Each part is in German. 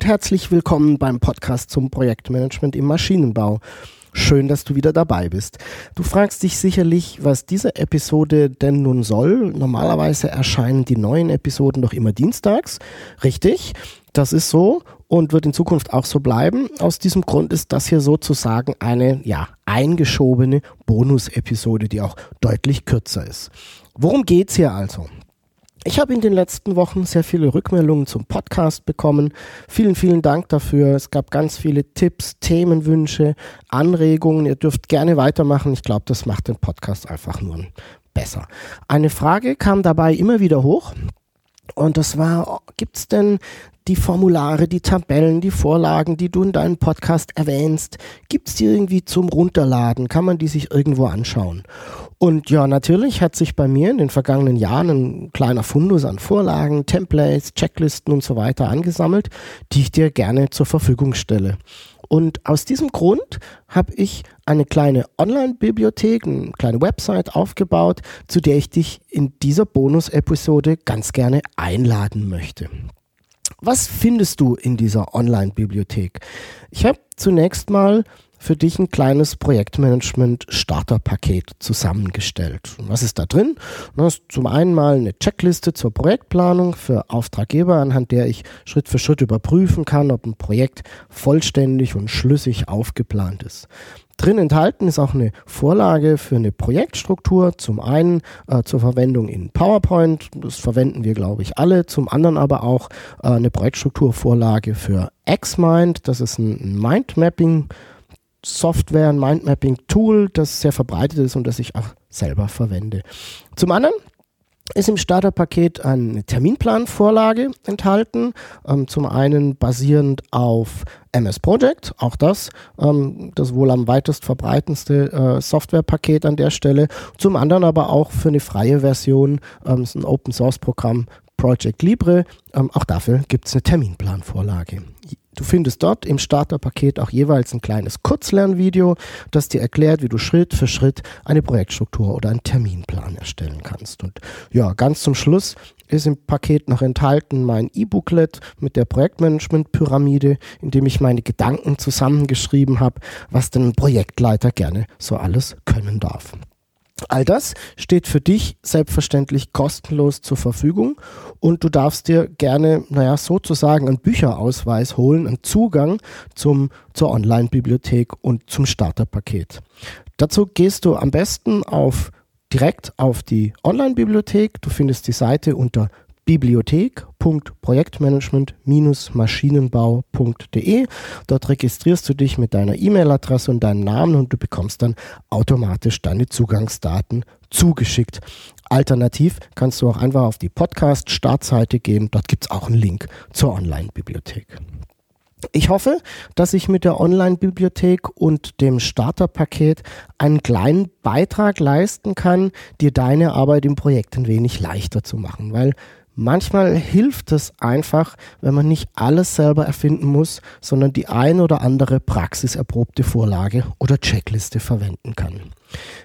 Und herzlich willkommen beim Podcast zum Projektmanagement im Maschinenbau. Schön, dass du wieder dabei bist. Du fragst dich sicherlich, was diese Episode denn nun soll. Normalerweise erscheinen die neuen Episoden doch immer dienstags. Richtig, das ist so und wird in Zukunft auch so bleiben. Aus diesem Grund ist das hier sozusagen eine, ja, eingeschobene Bonus-Episode, die auch deutlich kürzer ist. Worum geht's hier also? Ich habe in den letzten Wochen sehr viele Rückmeldungen zum Podcast bekommen. Vielen, vielen Dank dafür. Es gab ganz viele Tipps, Themenwünsche, Anregungen. Ihr dürft gerne weitermachen. Ich glaube, das macht den Podcast einfach nur besser. Eine Frage kam dabei immer wieder hoch. Und das war, gibt es denn die Formulare, die Tabellen, die Vorlagen, die du in deinem Podcast erwähnst, gibt es die irgendwie zum Runterladen? Kann man die sich irgendwo anschauen? Und ja, natürlich hat sich bei mir in den vergangenen Jahren ein kleiner Fundus an Vorlagen, Templates, Checklisten und so weiter angesammelt, die ich dir gerne zur Verfügung stelle. Und aus diesem Grund habe ich eine kleine Online-Bibliothek, eine kleine Website aufgebaut, zu der ich dich in dieser Bonus-Episode ganz gerne einladen möchte. Was findest du in dieser Online-Bibliothek? Ich habe zunächst mal für dich ein kleines Projektmanagement-Starterpaket zusammengestellt. Und was ist da drin? Das ist zum einen mal eine Checkliste zur Projektplanung für Auftraggeber, anhand der ich Schritt für Schritt überprüfen kann, ob ein Projekt vollständig und schlüssig aufgeplant ist. Drin enthalten ist auch eine Vorlage für eine Projektstruktur. Zum einen äh, zur Verwendung in PowerPoint, das verwenden wir, glaube ich, alle. Zum anderen aber auch äh, eine Projektstrukturvorlage für XMind. Das ist ein Mindmapping. Software, ein Mindmapping-Tool, das sehr verbreitet ist und das ich auch selber verwende. Zum anderen ist im Starterpaket eine Terminplanvorlage enthalten. Ähm, zum einen basierend auf MS Project, auch das, ähm, das wohl am weitest verbreitendste äh, Softwarepaket an der Stelle. Zum anderen aber auch für eine freie Version, ähm, ist ein Open Source Programm Project Libre. Ähm, auch dafür gibt es eine Terminplanvorlage. Du findest dort im Starterpaket auch jeweils ein kleines Kurzlernvideo, das dir erklärt, wie du Schritt für Schritt eine Projektstruktur oder einen Terminplan erstellen kannst. Und ja, ganz zum Schluss ist im Paket noch enthalten mein E-Booklet mit der Projektmanagement-Pyramide, in dem ich meine Gedanken zusammengeschrieben habe, was denn ein Projektleiter gerne so alles können darf. All das steht für dich selbstverständlich kostenlos zur Verfügung und du darfst dir gerne, naja, sozusagen einen Bücherausweis holen, einen Zugang zum, zur Online-Bibliothek und zum Starterpaket. Dazu gehst du am besten auf direkt auf die Online-Bibliothek. Du findest die Seite unter bibliothek.projektmanagement-maschinenbau.de. Dort registrierst du dich mit deiner E-Mail-Adresse und deinem Namen und du bekommst dann automatisch deine Zugangsdaten zugeschickt. Alternativ kannst du auch einfach auf die Podcast-Startseite gehen. Dort gibt es auch einen Link zur Online-Bibliothek. Ich hoffe, dass ich mit der Online-Bibliothek und dem Starterpaket einen kleinen Beitrag leisten kann, dir deine Arbeit im Projekt ein wenig leichter zu machen, weil Manchmal hilft es einfach, wenn man nicht alles selber erfinden muss, sondern die ein oder andere praxiserprobte Vorlage oder Checkliste verwenden kann.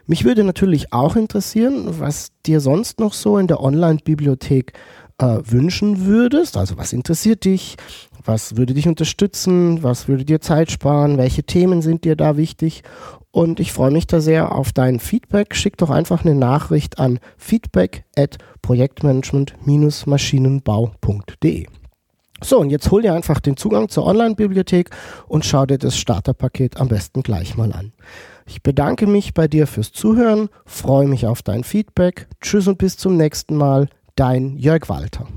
Mich würde natürlich auch interessieren, was dir sonst noch so in der Online-Bibliothek äh, wünschen würdest. Also was interessiert dich? Was würde dich unterstützen? Was würde dir Zeit sparen? Welche Themen sind dir da wichtig? Und ich freue mich da sehr auf dein Feedback. Schick doch einfach eine Nachricht an feedback at projektmanagement-maschinenbau.de. So, und jetzt hol dir einfach den Zugang zur Online-Bibliothek und schau dir das Starterpaket am besten gleich mal an. Ich bedanke mich bei dir fürs Zuhören, freue mich auf dein Feedback. Tschüss und bis zum nächsten Mal. Dein Jörg Walter.